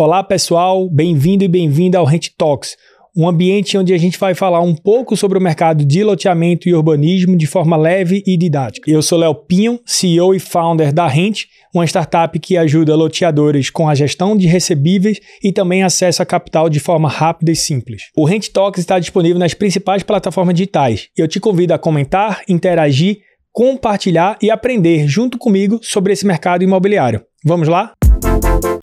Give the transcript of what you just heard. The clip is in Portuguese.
Olá pessoal, bem-vindo e bem-vinda ao Rent Talks, um ambiente onde a gente vai falar um pouco sobre o mercado de loteamento e urbanismo de forma leve e didática. Eu sou Léo Pinho, CEO e founder da Rent, uma startup que ajuda loteadores com a gestão de recebíveis e também acesso a capital de forma rápida e simples. O Rent Talks está disponível nas principais plataformas digitais. Eu te convido a comentar, interagir, compartilhar e aprender junto comigo sobre esse mercado imobiliário. Vamos lá? Música